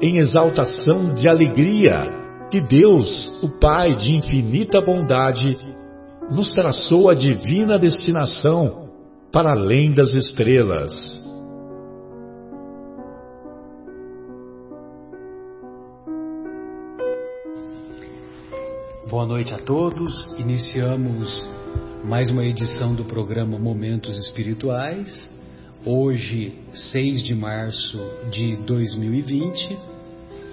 em exaltação de alegria que Deus, o Pai de infinita bondade, nos traçou a divina destinação para além das estrelas. Boa noite a todos. Iniciamos mais uma edição do programa Momentos Espirituais. Hoje, 6 de março de 2020,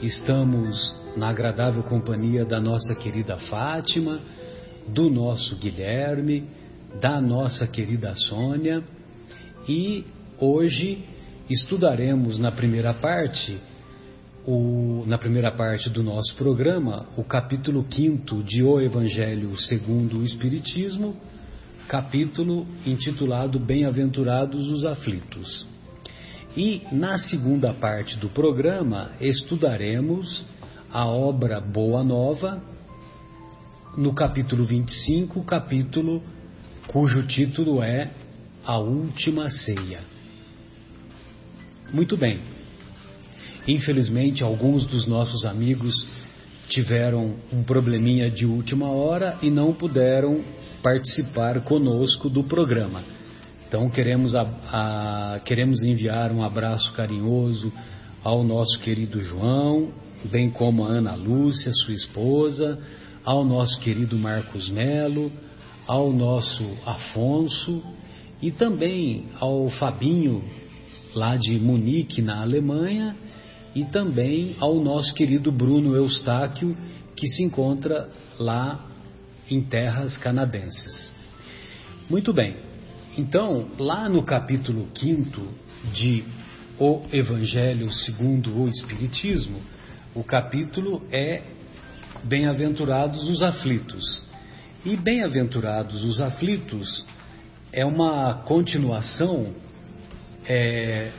Estamos na agradável companhia da nossa querida Fátima, do nosso Guilherme, da nossa querida Sônia. E hoje estudaremos na primeira parte o, na primeira parte do nosso programa o capítulo 5 de O Evangelho segundo o Espiritismo, capítulo intitulado Bem-aventurados os aflitos. E na segunda parte do programa estudaremos a obra Boa Nova, no capítulo 25, capítulo cujo título é A Última Ceia. Muito bem. Infelizmente, alguns dos nossos amigos tiveram um probleminha de última hora e não puderam participar conosco do programa. Então queremos, a, a, queremos enviar um abraço carinhoso ao nosso querido João, bem como a Ana Lúcia, sua esposa, ao nosso querido Marcos Melo, ao nosso Afonso e também ao Fabinho, lá de Munique, na Alemanha, e também ao nosso querido Bruno Eustáquio, que se encontra lá em terras canadenses. Muito bem, então, lá no capítulo 5 de O Evangelho segundo o Espiritismo, o capítulo é Bem-aventurados os aflitos. E Bem-aventurados os aflitos é uma continuação, é,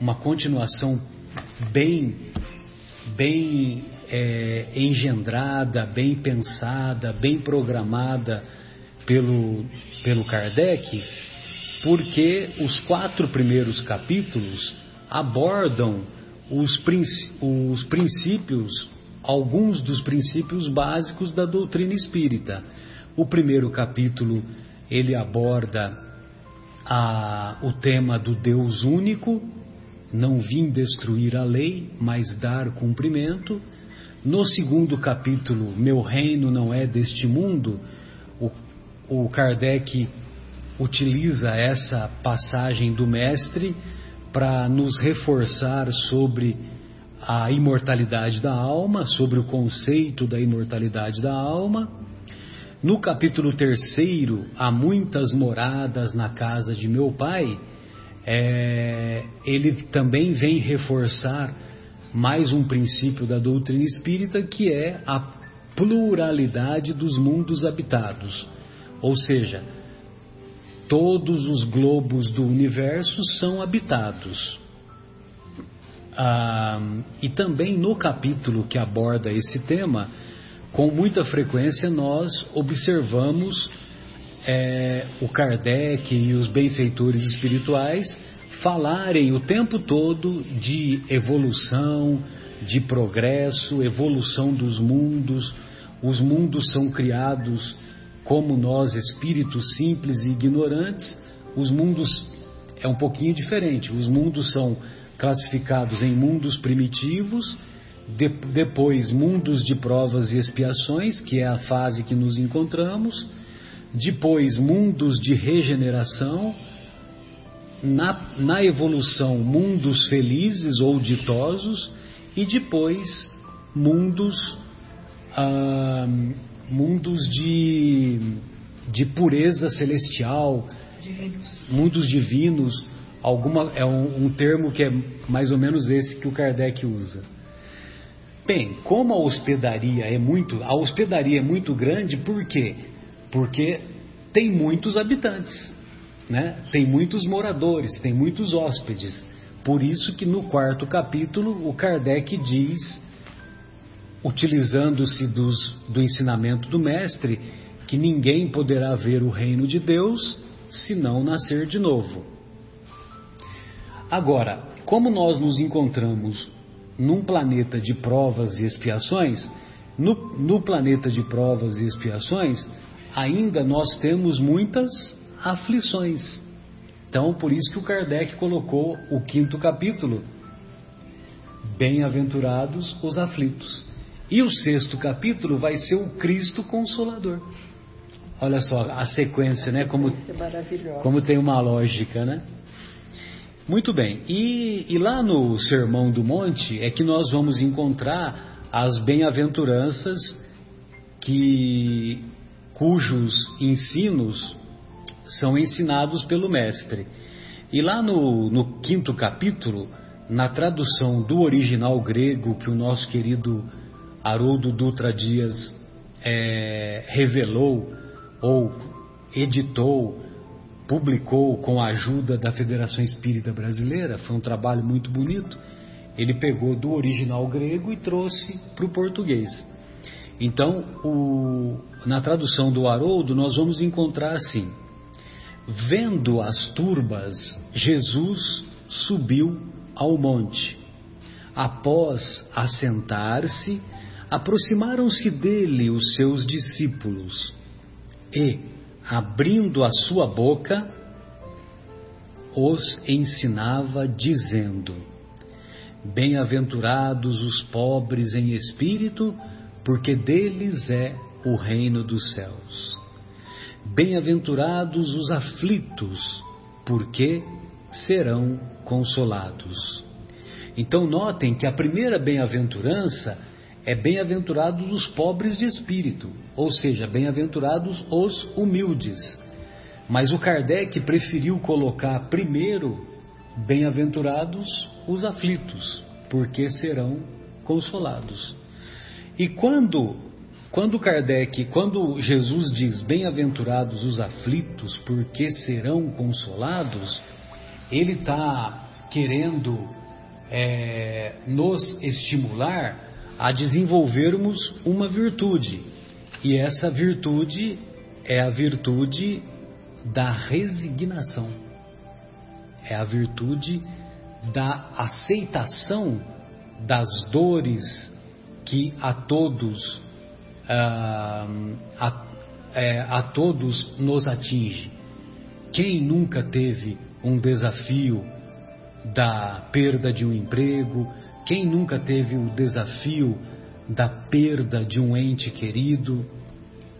uma continuação bem, bem é, engendrada, bem pensada, bem programada pelo, pelo Kardec, porque os quatro primeiros capítulos abordam os, os princípios, alguns dos princípios básicos da doutrina espírita. O primeiro capítulo ele aborda a, o tema do Deus único, não vim destruir a lei, mas dar cumprimento. No segundo capítulo, Meu reino não é deste mundo, o Kardec utiliza essa passagem do Mestre para nos reforçar sobre a imortalidade da alma, sobre o conceito da imortalidade da alma. No capítulo terceiro, há muitas moradas na casa de meu pai. É, ele também vem reforçar mais um princípio da doutrina espírita que é a pluralidade dos mundos habitados. Ou seja, todos os globos do universo são habitados. Ah, e também no capítulo que aborda esse tema, com muita frequência nós observamos é, o Kardec e os benfeitores espirituais falarem o tempo todo de evolução, de progresso, evolução dos mundos. Os mundos são criados como nós, espíritos simples e ignorantes, os mundos é um pouquinho diferente. Os mundos são classificados em mundos primitivos de, depois mundos de provas e expiações, que é a fase que nos encontramos, depois mundos de regeneração, na, na evolução mundos felizes ou ditosos, e depois mundos, ah, mundos de, de pureza celestial, mundos divinos, alguma, é um, um termo que é mais ou menos esse que o Kardec usa. Bem, como a hospedaria é muito, a hospedaria é muito grande, por quê? Porque tem muitos habitantes, né? Tem muitos moradores, tem muitos hóspedes. Por isso que no quarto capítulo o Kardec diz, utilizando-se do ensinamento do mestre, que ninguém poderá ver o reino de Deus se não nascer de novo. Agora, como nós nos encontramos num planeta de provas e expiações, no, no planeta de provas e expiações, ainda nós temos muitas aflições. Então, por isso que o Kardec colocou o quinto capítulo, Bem-aventurados os aflitos. E o sexto capítulo vai ser o Cristo Consolador. Olha só a sequência, né? Como, como tem uma lógica, né? Muito bem. E, e lá no Sermão do Monte é que nós vamos encontrar as bem-aventuranças que cujos ensinos são ensinados pelo mestre. E lá no, no quinto capítulo, na tradução do original grego que o nosso querido Haroldo Dutra Dias é, revelou ou editou publicou com a ajuda da Federação Espírita Brasileira, foi um trabalho muito bonito. Ele pegou do original grego e trouxe para o português. Então, o, na tradução do Haroldo, nós vamos encontrar assim: Vendo as turbas, Jesus subiu ao monte. Após assentar-se, aproximaram-se dele os seus discípulos e, abrindo a sua boca, os ensinava, dizendo: Bem-aventurados os pobres em espírito, porque deles é o reino dos céus. Bem-aventurados os aflitos, porque serão consolados. Então, notem que a primeira bem-aventurança é bem-aventurados os pobres de espírito, ou seja, bem-aventurados os humildes. Mas o Kardec preferiu colocar primeiro bem-aventurados os aflitos, porque serão consolados. E quando quando Kardec, quando Jesus diz bem-aventurados os aflitos, porque serão consolados, ele está querendo é, nos estimular a desenvolvermos uma virtude. E essa virtude é a virtude da resignação. É a virtude da aceitação das dores que a todos a, é, a todos nos atinge. Quem nunca teve um desafio da perda de um emprego, quem nunca teve o desafio da perda de um ente querido?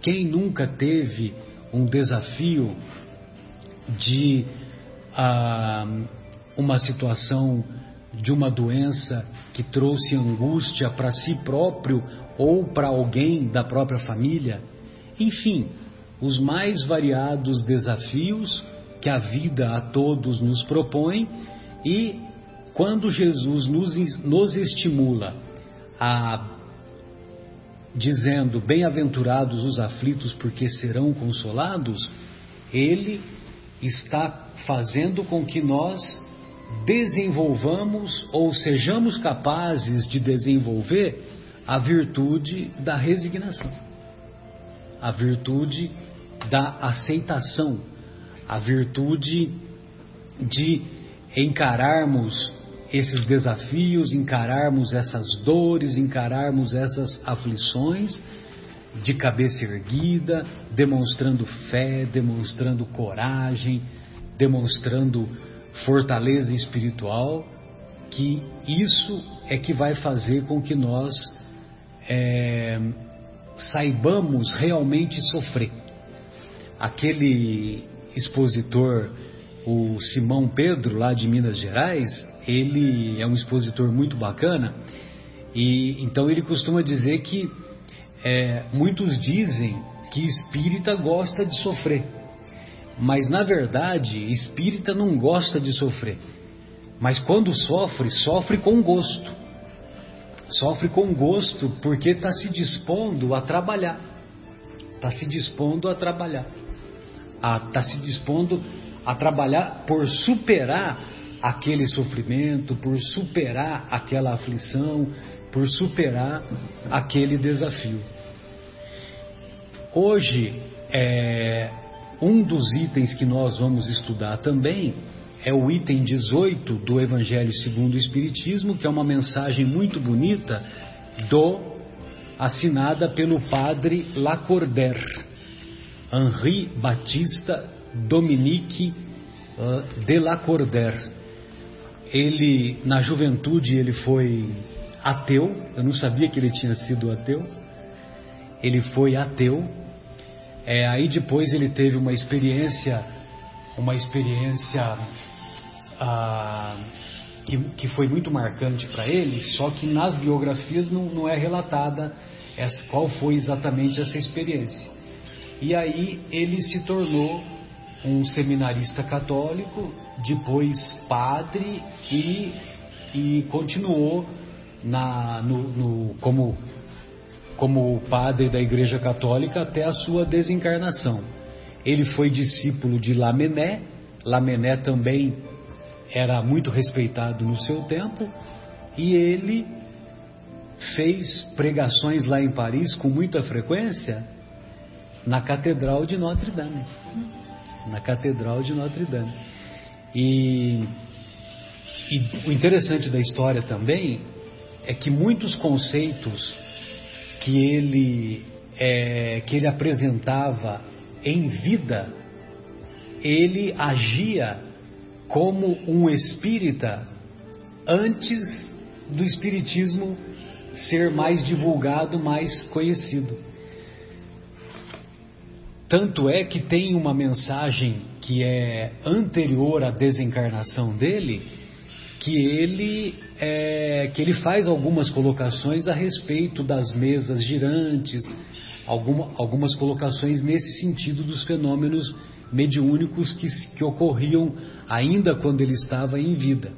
Quem nunca teve um desafio de ah, uma situação de uma doença que trouxe angústia para si próprio ou para alguém da própria família? Enfim, os mais variados desafios que a vida a todos nos propõe e quando Jesus nos, nos estimula a dizendo bem-aventurados os aflitos porque serão consolados, ele está fazendo com que nós desenvolvamos ou sejamos capazes de desenvolver a virtude da resignação, a virtude da aceitação, a virtude de encararmos esses desafios, encararmos essas dores, encararmos essas aflições de cabeça erguida, demonstrando fé, demonstrando coragem, demonstrando fortaleza espiritual, que isso é que vai fazer com que nós é, saibamos realmente sofrer. Aquele expositor, o Simão Pedro, lá de Minas Gerais, ele é um expositor muito bacana e então ele costuma dizer que é, muitos dizem que espírita gosta de sofrer, mas na verdade espírita não gosta de sofrer. Mas quando sofre, sofre com gosto. Sofre com gosto porque está se dispondo a trabalhar. Está se dispondo a trabalhar. Está se dispondo a trabalhar por superar aquele sofrimento, por superar aquela aflição, por superar aquele desafio. Hoje, é, um dos itens que nós vamos estudar também é o item 18 do Evangelho segundo o Espiritismo, que é uma mensagem muito bonita do assinada pelo padre Lacordaire, Henri Batista Dominique uh, de Lacordaire. Ele na juventude ele foi ateu, eu não sabia que ele tinha sido ateu. Ele foi ateu. É, aí depois ele teve uma experiência, uma experiência que, que foi muito marcante para ele, só que nas biografias não, não é relatada essa, qual foi exatamente essa experiência. E aí ele se tornou um seminarista católico, depois padre e, e continuou na, no, no, como, como padre da Igreja Católica até a sua desencarnação. Ele foi discípulo de Lamennais, Lamennais também era muito respeitado no seu tempo e ele fez pregações lá em Paris com muita frequência na Catedral de Notre Dame. Na Catedral de Notre Dame. E, e o interessante da história também é que muitos conceitos que ele, é, que ele apresentava em vida, ele agia como um espírita antes do espiritismo ser mais divulgado, mais conhecido. Tanto é que tem uma mensagem que é anterior à desencarnação dele, que ele é, que ele faz algumas colocações a respeito das mesas girantes, alguma, algumas colocações nesse sentido dos fenômenos mediúnicos que, que ocorriam ainda quando ele estava em vida.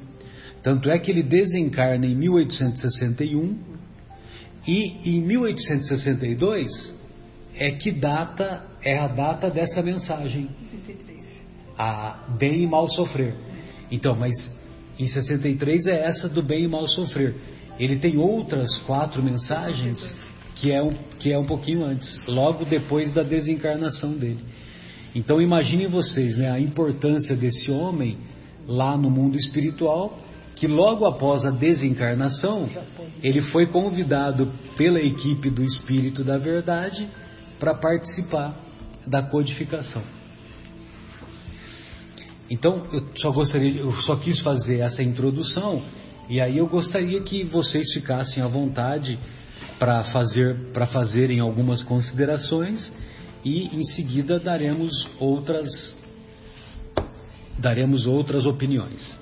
Tanto é que ele desencarna em 1861 e em 1862 é que data é a data dessa mensagem. A bem e mal sofrer. Então, mas em 63 é essa do bem e mal sofrer. Ele tem outras quatro mensagens que é um, que é um pouquinho antes, logo depois da desencarnação dele. Então imaginem vocês né, a importância desse homem lá no mundo espiritual, que logo após a desencarnação, ele foi convidado pela equipe do Espírito da Verdade para participar da codificação. Então, eu só gostaria, eu só quis fazer essa introdução e aí eu gostaria que vocês ficassem à vontade para fazer para fazerem algumas considerações e em seguida daremos outras daremos outras opiniões.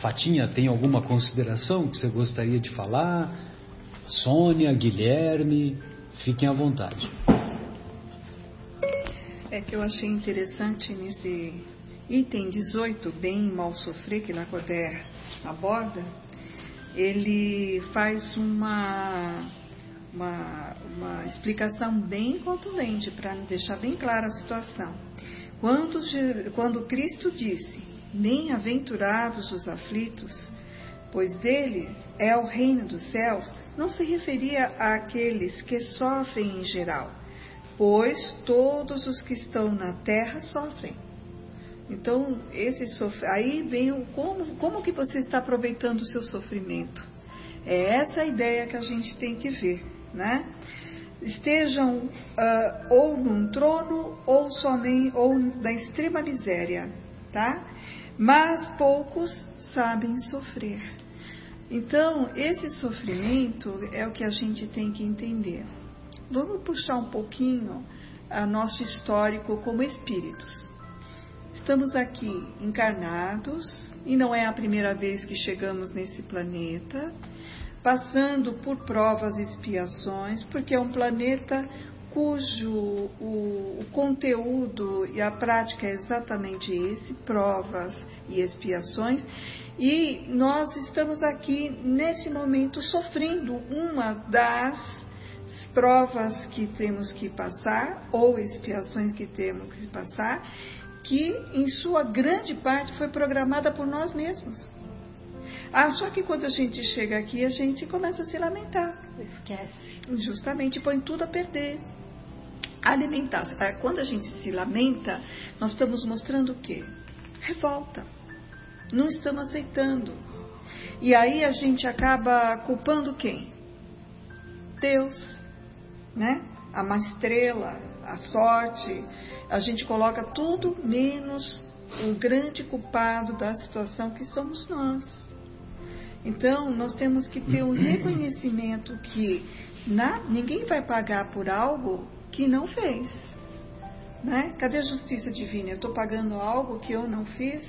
Fatinha, tem alguma consideração que você gostaria de falar? Sônia, Guilherme, fiquem à vontade. É que eu achei interessante nesse item 18, bem e mal sofrer, que Lacoder aborda, ele faz uma uma, uma explicação bem contundente para deixar bem clara a situação. Quando, quando Cristo disse: Bem-aventurados os aflitos, pois dele é o reino dos céus, não se referia àqueles que sofrem em geral, pois todos os que estão na terra sofrem. Então, esse sofr... aí vem o como, como que você está aproveitando o seu sofrimento. É essa a ideia que a gente tem que ver né? Estejam uh, ou num trono ou somente ou na extrema miséria, tá? mas poucos sabem sofrer. Então, esse sofrimento é o que a gente tem que entender. Vamos puxar um pouquinho a nosso histórico como espíritos. Estamos aqui encarnados e não é a primeira vez que chegamos nesse planeta, passando por provas e expiações, porque é um planeta cujo o, o, conteúdo e a prática é exatamente esse, provas e expiações, e nós estamos aqui nesse momento sofrendo uma das provas que temos que passar ou expiações que temos que passar, que em sua grande parte foi programada por nós mesmos. Ah, só que quando a gente chega aqui, a gente começa a se lamentar. Esquece. Justamente põe tudo a perder. Alimentar. Ah, quando a gente se lamenta, nós estamos mostrando o quê? Revolta. Não estamos aceitando. E aí a gente acaba culpando quem? Deus, né? A má estrela, a sorte. A gente coloca tudo menos o grande culpado da situação que somos nós. Então, nós temos que ter um reconhecimento que na, ninguém vai pagar por algo que não fez. Né? Cadê a justiça divina? Eu estou pagando algo que eu não fiz?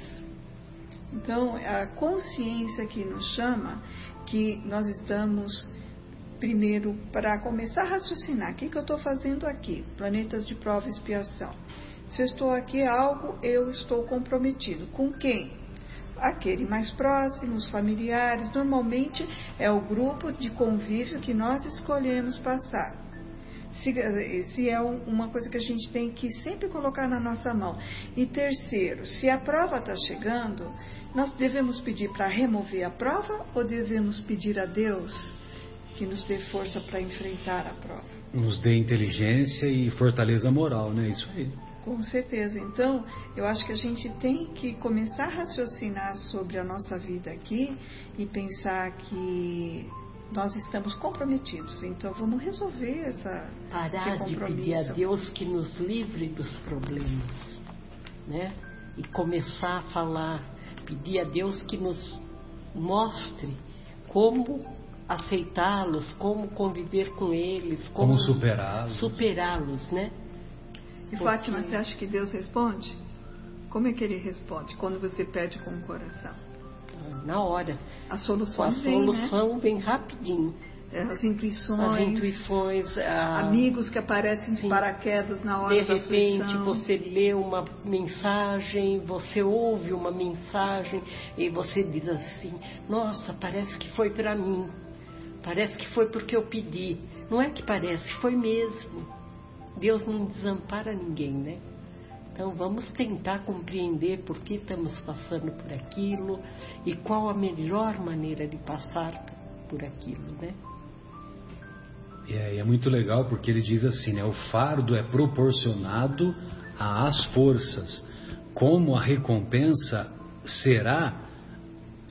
Então, a consciência que nos chama que nós estamos, primeiro, para começar a raciocinar: o que, que eu estou fazendo aqui? Planetas de prova e expiação. Se eu estou aqui, algo eu estou comprometido. Com quem? Aquele mais próximo, os familiares, normalmente é o grupo de convívio que nós escolhemos passar. Se, se é uma coisa que a gente tem que sempre colocar na nossa mão. E terceiro, se a prova está chegando, nós devemos pedir para remover a prova ou devemos pedir a Deus que nos dê força para enfrentar a prova? Nos dê inteligência e fortaleza moral, né? Isso aí. Com certeza. Então, eu acho que a gente tem que começar a raciocinar sobre a nossa vida aqui e pensar que nós estamos comprometidos. Então, vamos resolver essa Parar de pedir a Deus que nos livre dos problemas, né? E começar a falar, pedir a Deus que nos mostre como aceitá-los, como conviver com eles, como, como superá-los. Superá-los, né? E Fátima, você acha que Deus responde? Como é que ele responde quando você pede com o coração? Na hora. A solução a vem, solução né? vem rapidinho. É, as intuições. As intuições. A... Amigos que aparecem de paraquedas na hora De da repente você lê uma mensagem, você ouve uma mensagem e você diz assim: Nossa, parece que foi para mim. Parece que foi porque eu pedi. Não é que parece, foi mesmo. Deus não desampara ninguém, né? Então vamos tentar compreender por que estamos passando por aquilo e qual a melhor maneira de passar por aquilo, né? É, é muito legal porque ele diz assim, né? O fardo é proporcionado às forças, como a recompensa será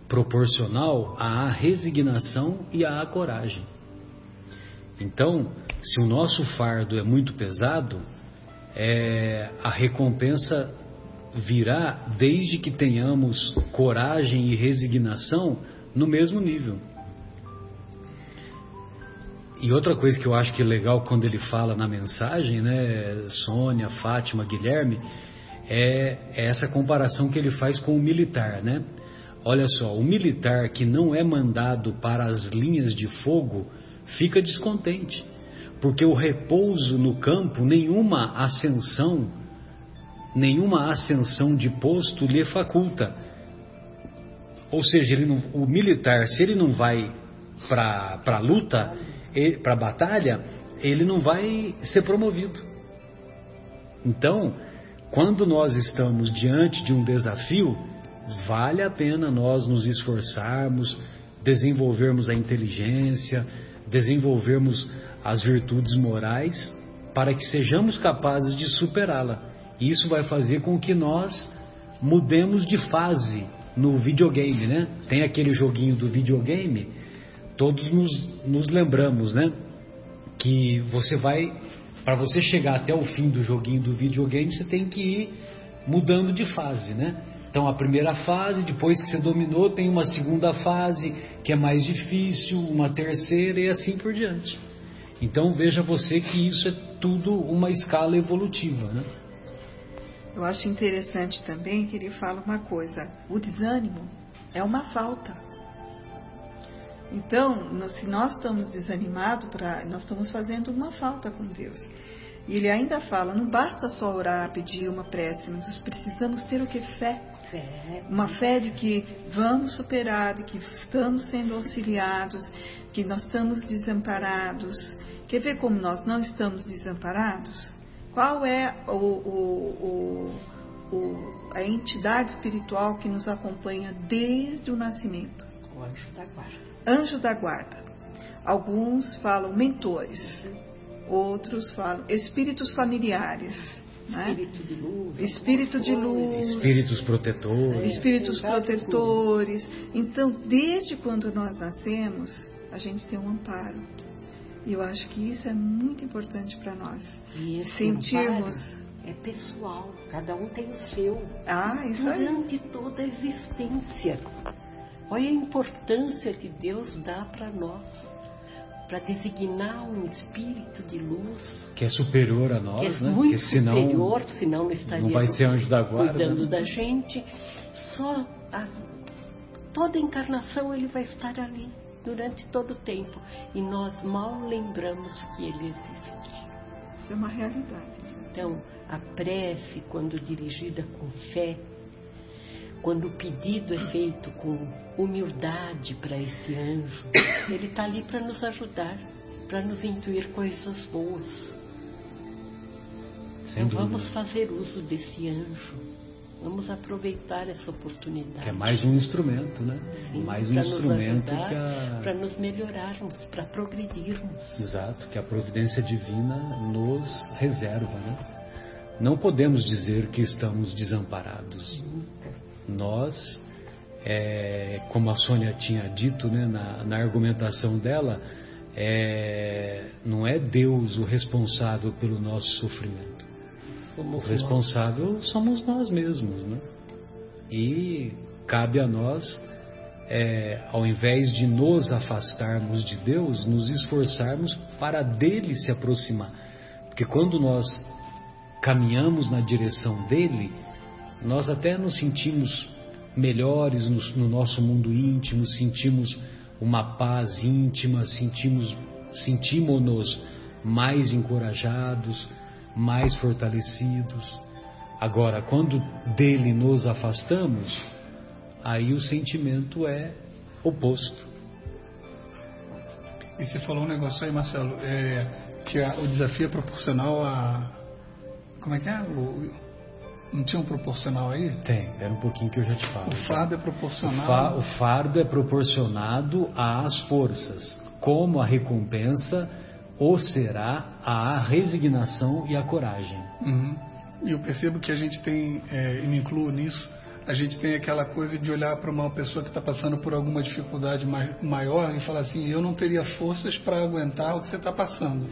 proporcional à resignação e à coragem. Então, se o nosso fardo é muito pesado, é, a recompensa virá desde que tenhamos coragem e resignação no mesmo nível. E outra coisa que eu acho que é legal quando ele fala na mensagem, né, Sônia, Fátima, Guilherme, é, é essa comparação que ele faz com o militar, né? Olha só, o militar que não é mandado para as linhas de fogo fica descontente porque o repouso no campo, nenhuma ascensão, nenhuma ascensão de posto lhe faculta. Ou seja, não, o militar, se ele não vai para a luta, para a batalha, ele não vai ser promovido. Então, quando nós estamos diante de um desafio, vale a pena nós nos esforçarmos, desenvolvermos a inteligência, desenvolvermos as virtudes morais para que sejamos capazes de superá-la. E isso vai fazer com que nós mudemos de fase no videogame, né? Tem aquele joguinho do videogame, todos nos, nos lembramos, né? Que você vai, para você chegar até o fim do joguinho do videogame, você tem que ir mudando de fase, né? Então a primeira fase, depois que você dominou, tem uma segunda fase que é mais difícil, uma terceira e assim por diante. Então veja você que isso é tudo uma escala evolutiva, né? Eu acho interessante também que ele fala uma coisa: o desânimo é uma falta. Então, se nós estamos desanimados, nós estamos fazendo uma falta com Deus. E ele ainda fala: não basta só orar, pedir uma prece, nós precisamos ter o que? Fé. Uma fé de que vamos superar, de que estamos sendo auxiliados, que nós estamos desamparados. Quer ver como nós não estamos desamparados? Qual é o, o, o, a entidade espiritual que nos acompanha desde o nascimento? O anjo da guarda. Anjo da guarda. Alguns falam mentores, outros falam espíritos familiares. Né? Espírito de luz. Espírito de luz. Espíritos protetores. Espíritos protetores. Então, desde quando nós nascemos, a gente tem um amparo. E eu acho que isso é muito importante para nós. E esse sentirmos. É pessoal, cada um tem o seu. Ah, isso Durante aí. Durante toda a existência. Olha a importância que Deus dá para nós para designar um espírito de luz que é superior a nós, que é né? muito Porque senão, superior, senão não estaria não vai ser anjo da guarda, cuidando né? da gente. Só a, toda encarnação ele vai estar ali durante todo o tempo e nós mal lembramos que ele existe. Isso é uma realidade. Então, a prece, quando dirigida com fé, quando o pedido é feito com humildade para esse anjo, ele está ali para nos ajudar, para nos intuir coisas boas. Sem então dúvida. vamos fazer uso desse anjo, vamos aproveitar essa oportunidade. Que é mais um instrumento, né? Sim, mais um instrumento que a. Para nos melhorarmos, para progredirmos. Exato, que a providência divina nos reserva, né? Não podemos dizer que estamos desamparados. Nós, é, como a Sônia tinha dito né, na, na argumentação dela, é, não é Deus o responsável pelo nosso sofrimento. Somos o responsável nós. somos nós mesmos, né? E cabe a nós, é, ao invés de nos afastarmos de Deus, nos esforçarmos para dele se aproximar. Porque quando nós caminhamos na direção dele, nós até nos sentimos melhores no, no nosso mundo íntimo, sentimos uma paz íntima, sentimos, sentimos-nos mais encorajados, mais fortalecidos. Agora, quando dele nos afastamos, aí o sentimento é oposto. E você falou um negócio aí, Marcelo, é, que a, o desafio é proporcional a. Como é que é? O, não tinha um proporcional aí? Tem, era um pouquinho que eu já te falo. O fardo é proporcional. O, fa, o fardo é proporcionado às forças, como a recompensa ou será a resignação e a coragem. Uhum. E eu percebo que a gente tem, é, e me incluo nisso, a gente tem aquela coisa de olhar para uma pessoa que está passando por alguma dificuldade maior e falar assim: eu não teria forças para aguentar o que você está passando,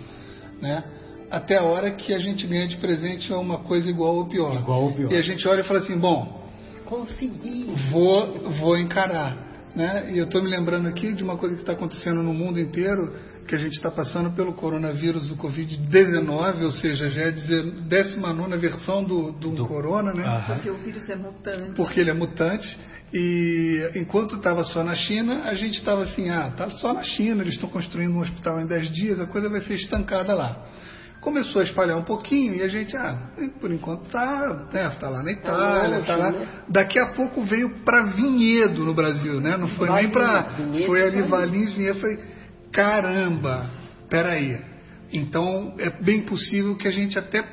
né? Até a hora que a gente ganha de presente uma coisa igual ou pior. Igual ou pior. E a gente olha e fala assim: bom, consegui, vou, vou encarar, né? E eu estou me lembrando aqui de uma coisa que está acontecendo no mundo inteiro que a gente está passando pelo coronavírus do Covid-19, ou seja, já é a 19 versão do, do, do corona, né? Aham. Porque o vírus é mutante. Porque ele é mutante. E enquanto estava só na China, a gente estava assim, ah, tá só na China, eles estão construindo um hospital em 10 dias, a coisa vai ser estancada lá. Começou a espalhar um pouquinho e a gente, ah, por enquanto tá, né, tá lá na Itália, tá, lá. Daqui a pouco veio para Vinhedo no Brasil, né? Não foi nem para, foi ali Valinhos, Vinhedo, foi caramba, peraí. Então é bem possível que a gente até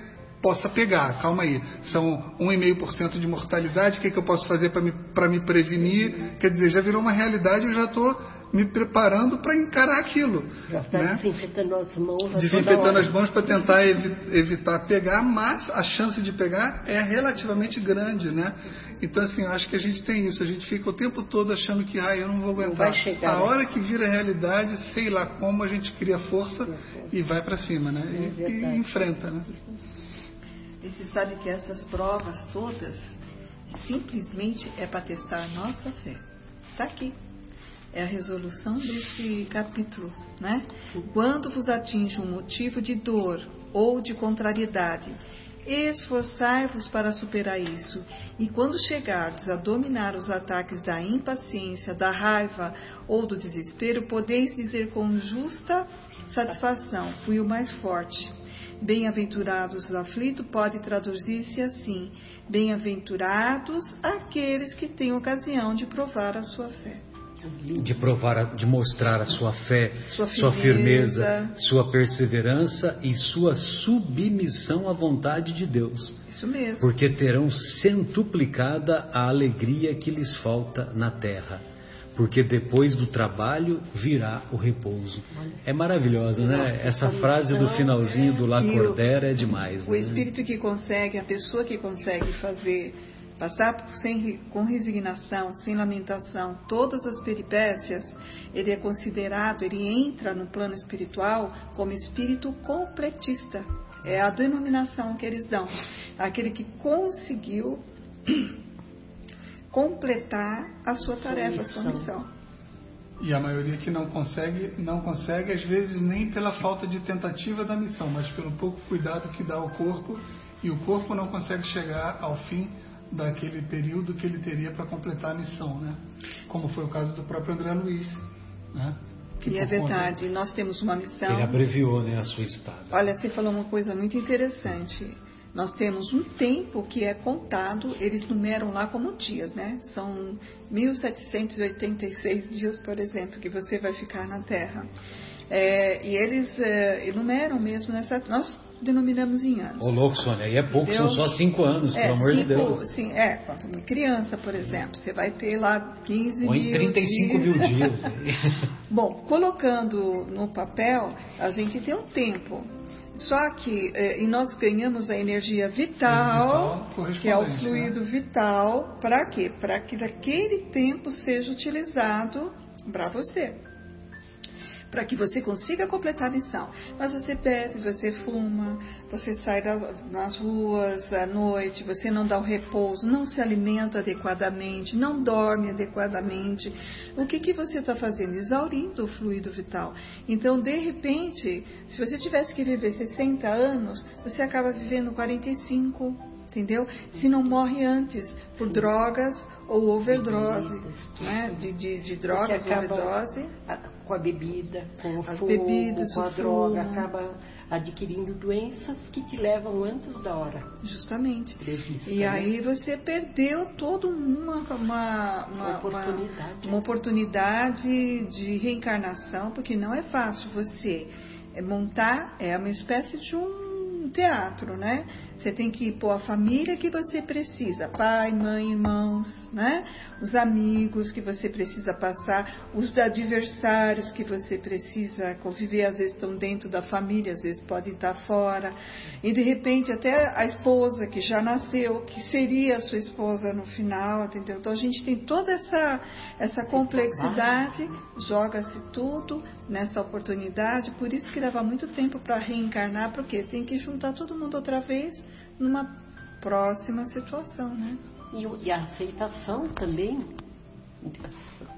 possa pegar, calma aí, são 1,5% de mortalidade, o que, que eu posso fazer para me, me prevenir? Quer dizer, já virou uma realidade, eu já estou me preparando para encarar aquilo. Já está né? desinfetando as mãos. Desinfetando as mãos para tentar evi evitar pegar, mas a chance de pegar é relativamente grande, né? Então, assim, eu acho que a gente tem isso. A gente fica o tempo todo achando que, ah, eu não vou aguentar. Não vai chegar, a hora que vira realidade, sei lá como, a gente cria força e vai para cima, né? É e, e enfrenta, né? E você sabe que essas provas todas, Simplesmente é para testar a nossa fé. Está aqui. É a resolução desse capítulo, né? Quando vos atinge um motivo de dor ou de contrariedade, esforçai-vos para superar isso. E quando chegardes a dominar os ataques da impaciência, da raiva ou do desespero, podeis dizer com justa satisfação: fui o mais forte. Bem-aventurados os aflitos pode traduzir-se assim: Bem-aventurados aqueles que têm ocasião de provar a sua fé. De provar, de mostrar a sua fé, Sua sua firmeza. firmeza, sua perseverança e sua submissão à vontade de Deus. Isso mesmo. Porque terão centuplicada a alegria que lhes falta na terra. Porque depois do trabalho virá o repouso. É maravilhosa, né? Essa frase do finalzinho do La Cordera é demais. O né? espírito que consegue, a pessoa que consegue fazer, passar por- sem, com resignação, sem lamentação, todas as peripécias, ele é considerado, ele entra no plano espiritual como espírito completista. É a denominação que eles dão. Aquele que conseguiu completar a sua tarefa, a sua missão. missão. E a maioria que não consegue, não consegue, às vezes nem pela falta de tentativa da missão, mas pelo pouco cuidado que dá ao corpo, e o corpo não consegue chegar ao fim daquele período que ele teria para completar a missão, né? Como foi o caso do próprio André Luiz, né? Que E é por conta- verdade, nós temos uma missão. Ele abreviou né, a sua estada. Olha, você falou uma coisa muito interessante. Nós temos um tempo que é contado, eles numeram lá como dias, né? São 1786 dias, por exemplo, que você vai ficar na Terra. É, e eles é, enumeram mesmo nessa. Nós denominamos em anos. Ô louco, Sônia, aí é pouco, Entendeu? são só cinco anos, É, pelo amor de cinco- Deus. Sim, é, quanto uma criança, por exemplo, você vai ter lá 15 Ou mil. em 35 dias. mil dias. Bom, colocando no papel, a gente tem um tempo. Só que eh, e nós ganhamos a energia vital, Vital que é o né? fluido vital, para quê? Para que daquele tempo seja utilizado para você. Para que você consiga completar a missão. Mas você bebe, você fuma, você sai nas ruas à noite, você não dá o repouso, não se alimenta adequadamente, não dorme adequadamente. O que, que você está fazendo? Exaurindo o fluido vital. Então, de repente, se você tivesse que viver 60 anos, você acaba vivendo 45, entendeu? Se não morre antes por drogas ou overdose, né? De, de, de drogas, overdose. a- com a bebida, com o As fogo, bebidas, com a droga, fumo. acaba adquirindo doenças que te levam antes da hora Justamente. prevista. E né? aí você perdeu toda uma, uma, uma, Oportunidade. uma oportunidade de reencarnação, porque não é fácil você montar, é uma espécie de um teatro, né? Você tem que pôr a família que você precisa, pai, mãe, irmãos, né? Os amigos que você precisa passar, os adversários que você precisa conviver, às vezes estão dentro da família, às vezes podem estar fora. E de repente até a esposa que já nasceu, que seria a sua esposa no final, entendeu? Então a gente tem toda essa, essa complexidade, joga-se tudo nessa oportunidade, por isso que leva muito tempo para reencarnar, porque tem que juntar todo mundo outra vez numa próxima situação, né? E, a aceitação também.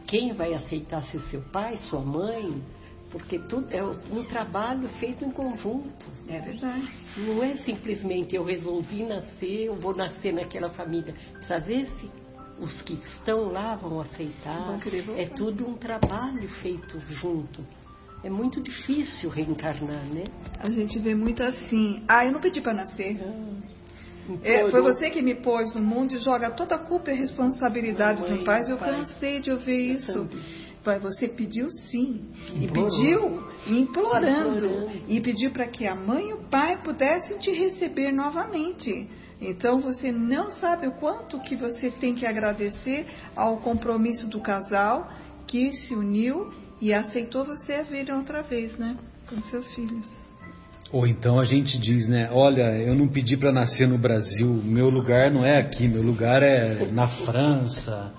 Quem vai aceitar ser seu pai, sua mãe? Porque tudo é um trabalho feito em conjunto. É verdade. Não é simplesmente eu resolvi nascer, eu vou nascer naquela família. Ver se os que estão lá vão aceitar. É tudo um trabalho feito junto. É muito difícil reencarnar, né? A gente vê muito assim. Ah, eu não pedi para nascer. É, foi você que me pôs no mundo e joga toda a culpa e responsabilidade Mamãe, do pai. Eu pai. cansei de ouvir Eu isso. também. Pai, você pediu sim. E Implorou. pediu implorando. Implorando. E pediu para que a mãe e o pai pudessem te receber novamente. Então você não sabe o quanto que você tem que agradecer ao compromisso do casal que se uniu e aceitou você vir outra vez, né? Com seus filhos. Ou então a gente diz, né? Olha, eu não pedi para nascer no Brasil, meu lugar não é aqui, meu lugar é na França,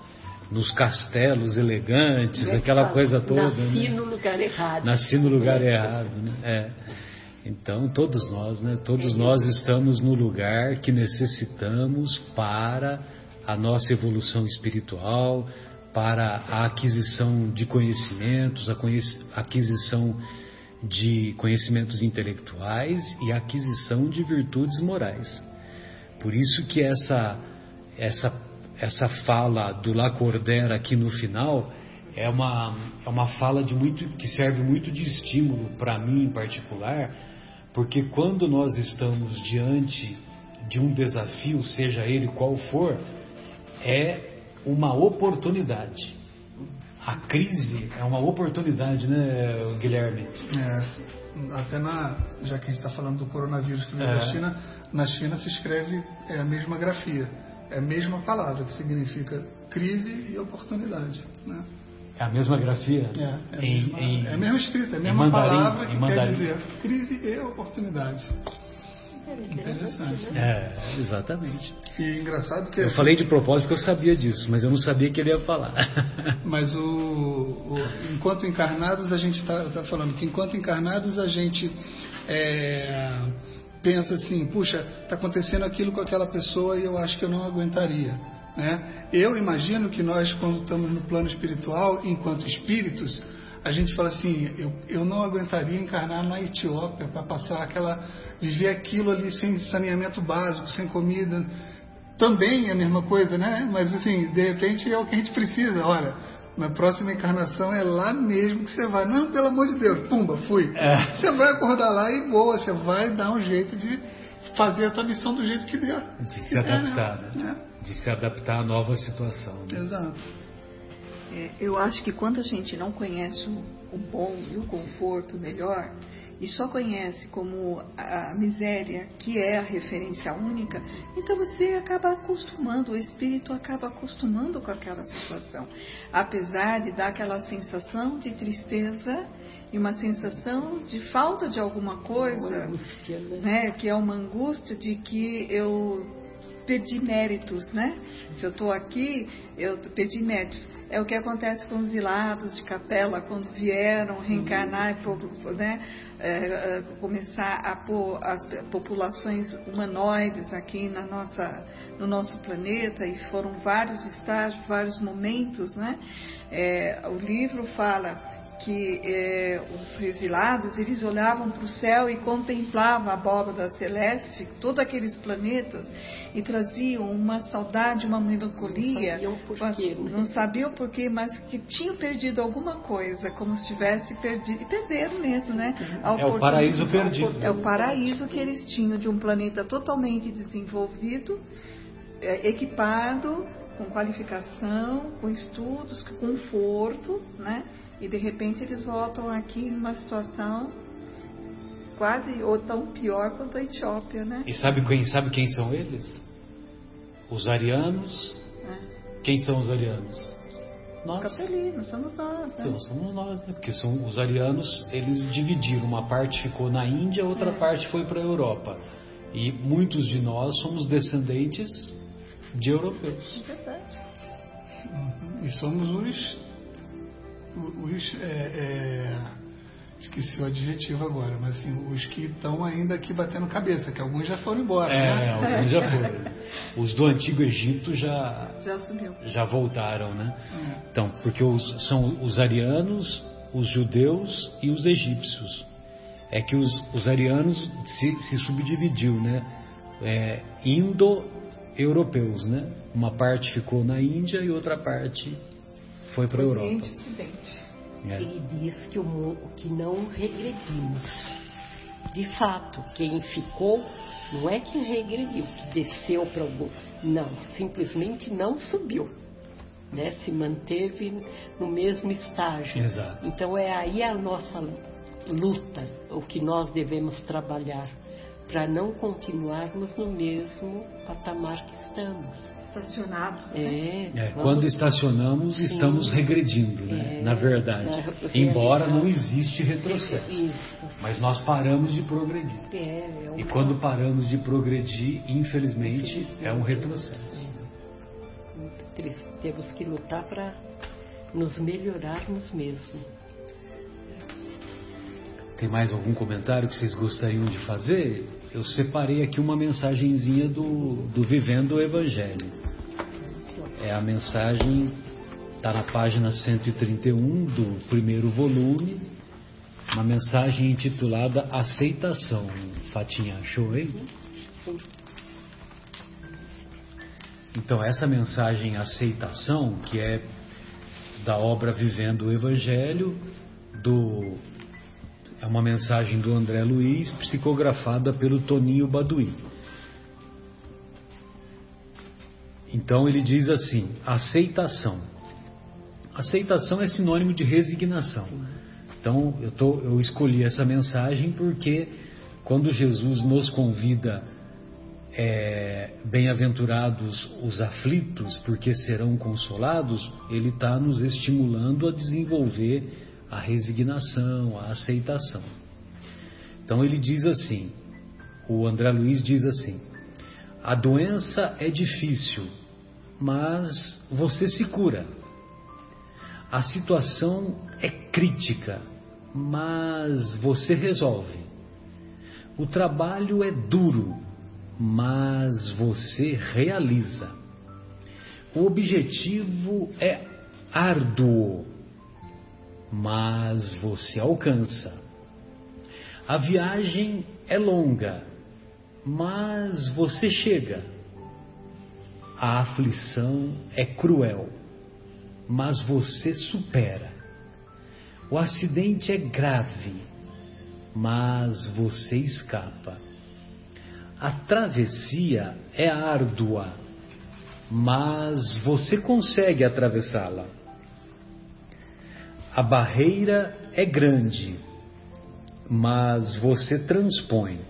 nos castelos elegantes, é que aquela fala? coisa toda. Nasci né? no lugar errado. Nasci no lugar errado, né? É. Então todos nós, né? Todos nós estamos no lugar que necessitamos para a nossa evolução espiritual, para a aquisição de conhecimentos, a aquisição de conhecimentos intelectuais e a aquisição de virtudes morais. Por isso que essa essa essa fala do Lacordaire aqui no final é uma é uma fala de muito que serve muito de estímulo para mim em particular, porque quando nós estamos diante de um desafio, seja ele qual for, é uma oportunidade. A crise é uma oportunidade, né, Guilherme? É, até na, já que a gente está falando do coronavírus que veio é. da China, na China se escreve é a mesma grafia, é a mesma palavra que significa crise e oportunidade, né? É a mesma grafia? É, é, a, em, mesma, em, é a mesma escrita, é a mesma mandarim, palavra que quer dizer crise e oportunidade. Interessante. É, exatamente. E engraçado que. Eu falei de propósito porque eu sabia disso, mas eu não sabia que ele ia falar. Mas o, o enquanto encarnados, a gente está tá falando que enquanto encarnados a gente é, pensa assim: puxa, está acontecendo aquilo com aquela pessoa e eu acho que eu não aguentaria. Né? Eu imagino que nós, quando estamos no plano espiritual, enquanto espíritos, a gente fala assim, eu, eu não aguentaria encarnar na Etiópia para passar aquela, viver aquilo ali sem saneamento básico, sem comida. Também é a mesma coisa, né? Mas assim, de repente é o que a gente precisa. Olha, na próxima encarnação é lá mesmo que você vai. Não, pelo amor de Deus, pumba, fui. É. Você vai acordar lá e boa, você vai dar um jeito de fazer a tua missão do jeito que der. De se adaptar, é, né? É. De se adaptar à nova situação. Né? Exato. É, eu acho que quando a gente não conhece o, o bom e o conforto melhor, e só conhece como a miséria, que é a referência única, então você acaba acostumando, o espírito acaba acostumando com aquela situação. Apesar de dar aquela sensação de tristeza e uma sensação de falta de alguma coisa, angústia, né? né? que é uma angústia de que eu perdi méritos, né? Se eu estou aqui, eu perdi méritos. É o que acontece com os ilados de capela quando vieram reencarnar e né, é, é, começar a pôr as populações humanoides aqui na nossa, no nosso planeta, e foram vários estágios, vários momentos, né? É, o livro fala que eh, os exilados eles olhavam para o céu e contemplavam a abóbada celeste, todos aqueles planetas, e traziam uma saudade, uma melancolia. Não sabiam porquê. Né? Não sabiam porquê, mas que tinham perdido alguma coisa, como se tivesse perdido. E perderam mesmo, né? é o paraíso perdido. É o paraíso que eles tinham de um planeta totalmente desenvolvido, eh, equipado, com qualificação, com estudos, com conforto, né? E de repente eles voltam aqui numa situação quase ou tão pior quanto a Etiópia, né? E sabe quem, sabe quem são eles? Os arianos. É. Quem são os arianos? Nós. Os capelinos, somos nós. Né? Então, somos nós, né? Porque são os arianos, eles dividiram. Uma parte ficou na Índia, outra é. parte foi para a Europa. E muitos de nós somos descendentes de europeus. É verdade. E somos os os. É, é, esqueci o adjetivo agora, mas assim, os que estão ainda aqui batendo cabeça, que alguns já foram embora. É, né? alguns já foram. Os do Antigo Egito já, já, sumiu. já voltaram, né? É. Então, porque os, são os arianos, os judeus e os egípcios. É que os, os arianos se, se subdividiu, né? É, Indo-europeus, né? Uma parte ficou na Índia e outra parte foi para a Europa. É. Ele diz que, o, que não regredimos. De fato, quem ficou não é que regrediu, que desceu para algum. Não, simplesmente não subiu. Né? Se manteve no mesmo estágio. Exato. Então é aí a nossa luta, o que nós devemos trabalhar para não continuarmos no mesmo patamar que estamos estacionados. Né? É, quando estacionamos, Sim. estamos regredindo, né? É, na verdade. Embora não existe retrocesso. Isso. Mas nós paramos de progredir. É, é E quando paramos de progredir, infelizmente, infelizmente é um retrocesso. É. Muito triste. Temos que lutar para nos melhorarmos mesmo. Tem mais algum comentário que vocês gostariam de fazer? Eu separei aqui uma mensagenzinha do, do Vivendo o Evangelho. É a mensagem, está na página 131 do primeiro volume, uma mensagem intitulada Aceitação. Fatinha, achou aí? Então, essa mensagem Aceitação, que é da obra Vivendo o Evangelho, do, é uma mensagem do André Luiz, psicografada pelo Toninho Baduí. Então ele diz assim: aceitação. Aceitação é sinônimo de resignação. Então eu, tô, eu escolhi essa mensagem porque quando Jesus nos convida, é, bem-aventurados os aflitos, porque serão consolados, ele está nos estimulando a desenvolver a resignação, a aceitação. Então ele diz assim: o André Luiz diz assim: a doença é difícil, mas você se cura. A situação é crítica, mas você resolve. O trabalho é duro, mas você realiza. O objetivo é árduo, mas você alcança. A viagem é longa, mas você chega. A aflição é cruel, mas você supera. O acidente é grave, mas você escapa. A travessia é árdua, mas você consegue atravessá-la. A barreira é grande, mas você transpõe.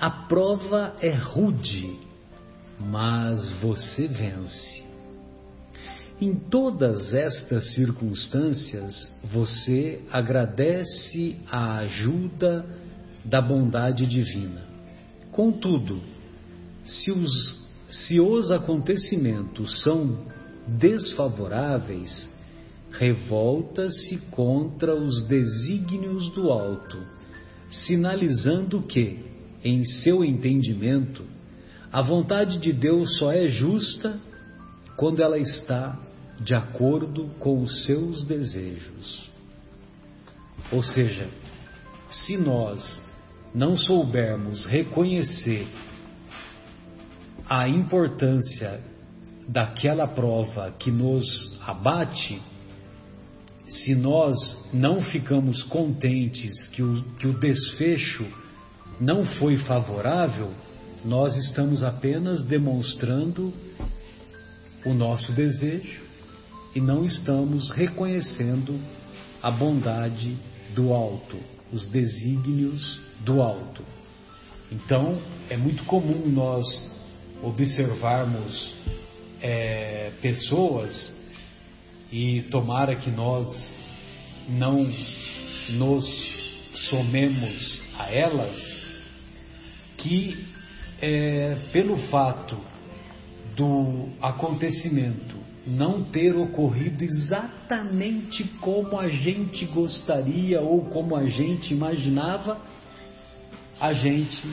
A prova é rude, mas você vence. Em todas estas circunstâncias, você agradece a ajuda da bondade divina. Contudo, se os, se os acontecimentos são desfavoráveis, revolta-se contra os desígnios do alto, sinalizando que, em seu entendimento, a vontade de Deus só é justa quando ela está de acordo com os seus desejos. Ou seja, se nós não soubermos reconhecer a importância daquela prova que nos abate, se nós não ficamos contentes que o, que o desfecho não foi favorável, nós estamos apenas demonstrando o nosso desejo e não estamos reconhecendo a bondade do alto, os desígnios do alto. Então, é muito comum nós observarmos é, pessoas e tomara que nós não nos somemos a elas, que é, pelo fato do acontecimento não ter ocorrido exatamente como a gente gostaria ou como a gente imaginava, a gente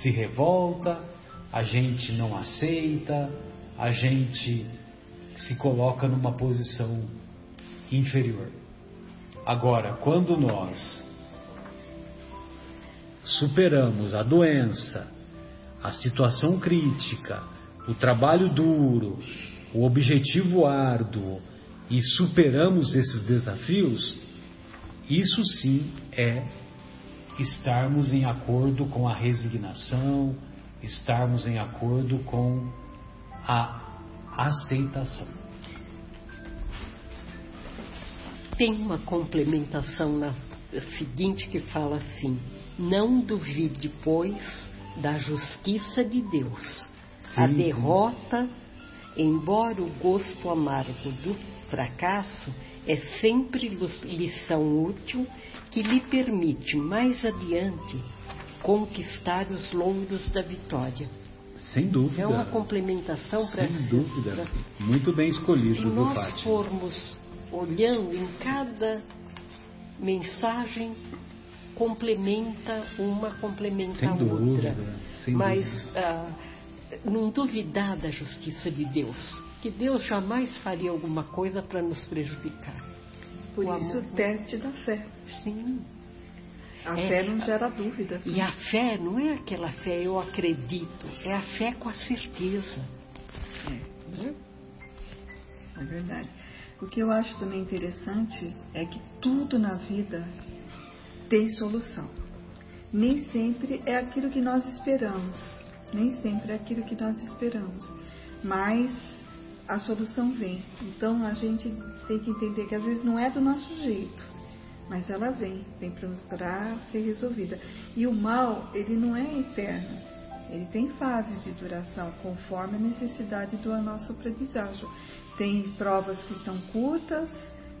se revolta, a gente não aceita, a gente se coloca numa posição inferior. Agora, quando nós superamos a doença, a situação crítica, o trabalho duro, o objetivo árduo e superamos esses desafios, isso sim é estarmos em acordo com a resignação, estarmos em acordo com a aceitação. Tem uma complementação na seguinte que fala assim: não duvide, pois, da justiça de Deus. Sim, a derrota, embora o gosto amargo do fracasso, é sempre lição útil que lhe permite mais adiante conquistar os louros da vitória. Sem dúvida. É uma complementação para Sem dúvida. Pra... Muito bem escolhido, Se nós formos olhando em cada mensagem complementa uma complementa Sem a dúvida. outra. Sem Mas dúvida. Ah, não duvidar da justiça de Deus, que Deus jamais faria alguma coisa para nos prejudicar. Por o isso, amor... o teste da fé. Sim. A é, fé não gera dúvida. E a fé não é aquela fé eu acredito, é a fé com a certeza. É, né? é verdade. O que eu acho também interessante é que tudo na vida tem solução. Nem sempre é aquilo que nós esperamos, nem sempre é aquilo que nós esperamos, mas a solução vem. Então a gente tem que entender que às vezes não é do nosso jeito, mas ela vem, vem para ser resolvida. E o mal, ele não é eterno, ele tem fases de duração conforme a necessidade do nosso aprendizagem. Tem provas que são curtas,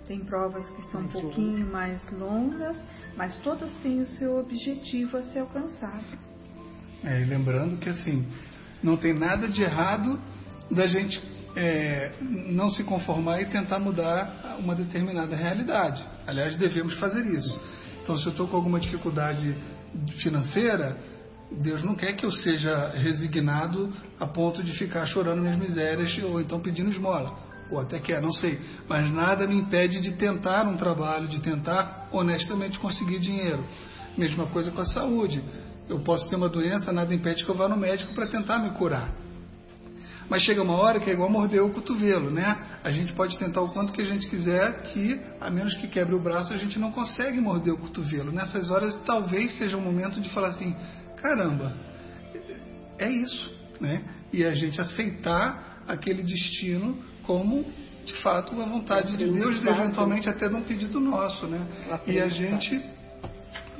tem provas que são um pouquinho mais longas, mas todas têm o seu objetivo a ser alcançado. É, e lembrando que assim, não tem nada de errado da gente é, não se conformar e tentar mudar uma determinada realidade. Aliás, devemos fazer isso. Então, se eu estou com alguma dificuldade financeira, Deus não quer que eu seja resignado a ponto de ficar chorando minhas misérias ou então pedindo esmola. Ou até quer, não sei. Mas nada me impede de tentar um trabalho, de tentar honestamente conseguir dinheiro. Mesma coisa com a saúde. Eu posso ter uma doença, nada impede que eu vá no médico para tentar me curar. Mas chega uma hora que é igual morder o cotovelo, né? A gente pode tentar o quanto que a gente quiser, que a menos que quebre o braço, a gente não consegue morder o cotovelo. Nessas horas, talvez seja o momento de falar assim: caramba, é isso, né? E a gente aceitar aquele destino como de fato a vontade de Deus, eventualmente até de um pedido nosso, né? E a gente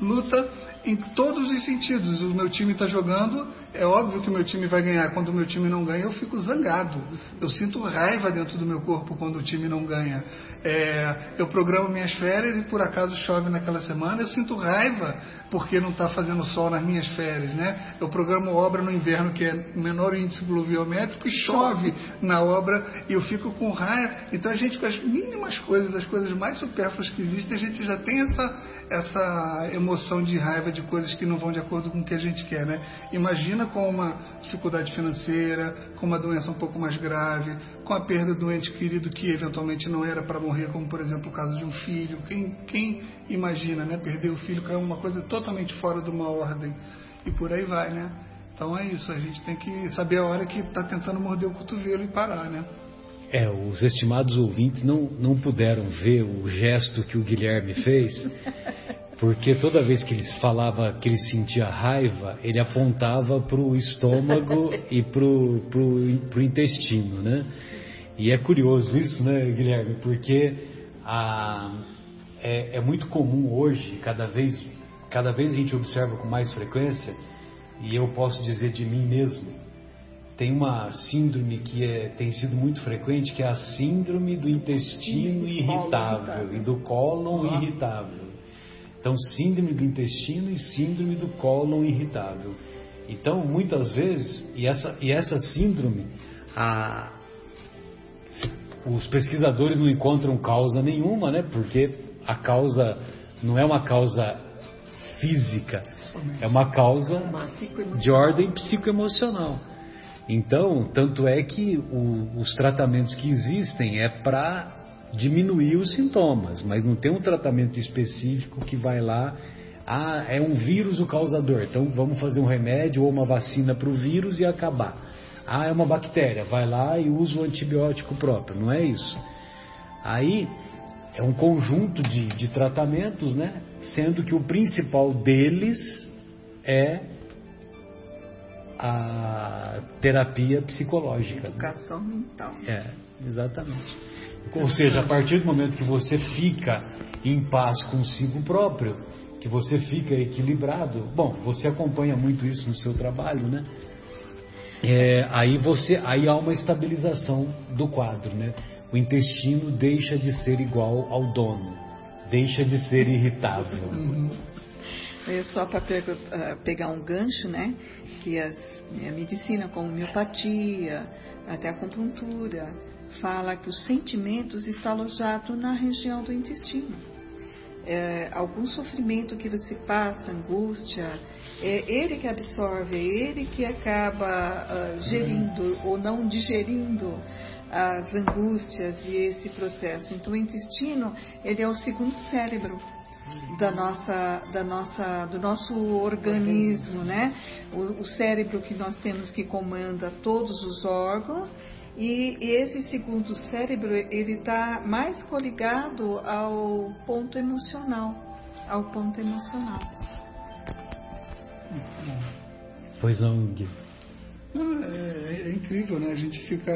luta em todos os sentidos. O meu time está jogando, é óbvio que o meu time vai ganhar. Quando o meu time não ganha, eu fico zangado. Eu sinto raiva dentro do meu corpo quando o time não ganha. É, eu programo minhas férias e por acaso chove naquela semana, eu sinto raiva porque não está fazendo sol nas minhas férias, né? Eu programo obra no inverno que é menor índice pluviométrico e chove na obra e eu fico com raiva. Então a gente com as mínimas coisas, as coisas mais supérfluas que existem, a gente já tem essa essa emoção de raiva de coisas que não vão de acordo com o que a gente quer, né? Imagina com uma dificuldade financeira, com uma doença um pouco mais grave, com a perda do ente querido que eventualmente não era para morrer, como por exemplo o caso de um filho. Quem, quem imagina, né? Perder o filho é uma coisa totalmente fora de uma ordem e por aí vai, né? Então é isso, a gente tem que saber a hora que está tentando morder o cotovelo e parar, né? É, os estimados ouvintes não, não puderam ver o gesto que o Guilherme fez, porque toda vez que ele falava que ele sentia raiva, ele apontava para o estômago e para o intestino, né? E é curioso isso, né, Guilherme? Porque a, é, é, muito comum hoje, cada vez, cada vez a gente observa com mais frequência, e eu posso dizer de mim mesmo, tem uma síndrome que é, tem sido muito frequente, que é a síndrome do intestino irritável e do cólon irritável. Então, síndrome do intestino e síndrome do cólon irritável. Então, muitas vezes, e essa, e essa síndrome, a, os pesquisadores não encontram causa nenhuma, né? Porque a causa não é uma causa física, é uma causa de ordem psicoemocional. Então, tanto é que o, os tratamentos que existem é para diminuir os sintomas, mas não tem um tratamento específico que vai lá. Ah, é um vírus o causador, então vamos fazer um remédio ou uma vacina para o vírus e acabar. Ah, é uma bactéria, vai lá e usa o antibiótico próprio, não é isso. Aí é um conjunto de, de tratamentos, né? Sendo que o principal deles é a terapia psicológica. Educação mental. É, exatamente. Ou seja, a partir do momento que você fica em paz consigo próprio, que você fica equilibrado, bom, você acompanha muito isso no seu trabalho, né? É, aí você, aí há uma estabilização do quadro, né? O intestino deixa de ser igual ao dono, deixa de ser irritável. Uhum. Só para ah, pegar um gancho, né? Que as, a medicina como homeopatia, até a acupuntura, fala que os sentimentos estão alojados na região do intestino. é, algum sofrimento que você passa, angústia, é ele que absorve, é ele que acaba uh, gerindo ou não digerindo as angústias e esse processo. Então, o intestino ele é o segundo cérebro da nossa, da nossa, do nosso organismo, né? O, o cérebro que nós temos que comanda todos os órgãos e esse segundo cérebro ele está mais coligado ao ponto emocional, ao ponto emocional. Pois não, Gui. É, é, incrível, né? A gente fica,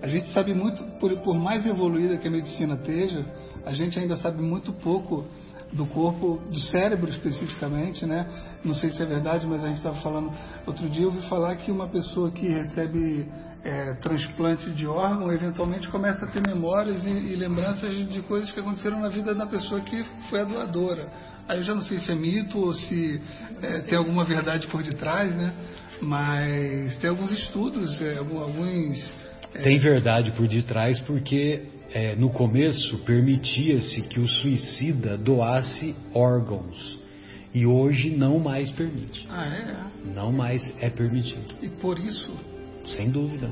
a gente sabe muito, por, por mais evoluída que a medicina esteja, a gente ainda sabe muito pouco do corpo, do cérebro especificamente, né? Não sei se é verdade, mas a gente estava falando outro dia eu ouvi falar que uma pessoa que recebe é, transplante de órgão, eventualmente começa a ter memórias e, e, lembranças de coisas que aconteceram na vida da pessoa que foi a doadora. Aí eu já não sei se é mito ou se é, tem alguma verdade por detrás, né? Mas tem alguns estudos, é, alguns. É, tem verdade por detrás porque é, no começo permitia-se que o suicida doasse órgãos. E hoje não mais permite. Ah, é? Não mais é permitido. E por isso sem dúvida.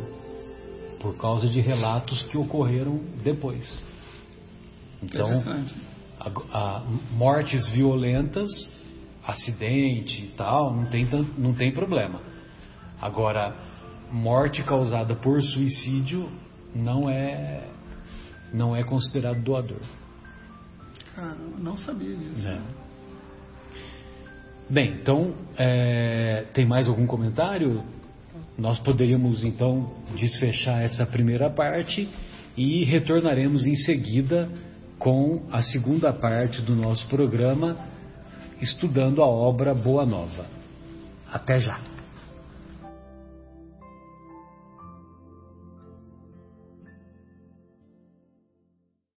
Por causa de relatos que ocorreram depois. Então, a, a, mortes violentas, acidente e tal, não tem, não tem problema. Agora, morte causada por suicídio não é não é considerado doador. Cara, não sabia disso. É. Bem, então, é, tem mais algum comentário? Nós poderíamos então desfechar essa primeira parte e retornaremos em seguida com a segunda parte do nosso programa, estudando a obra Boa Nova. Até já!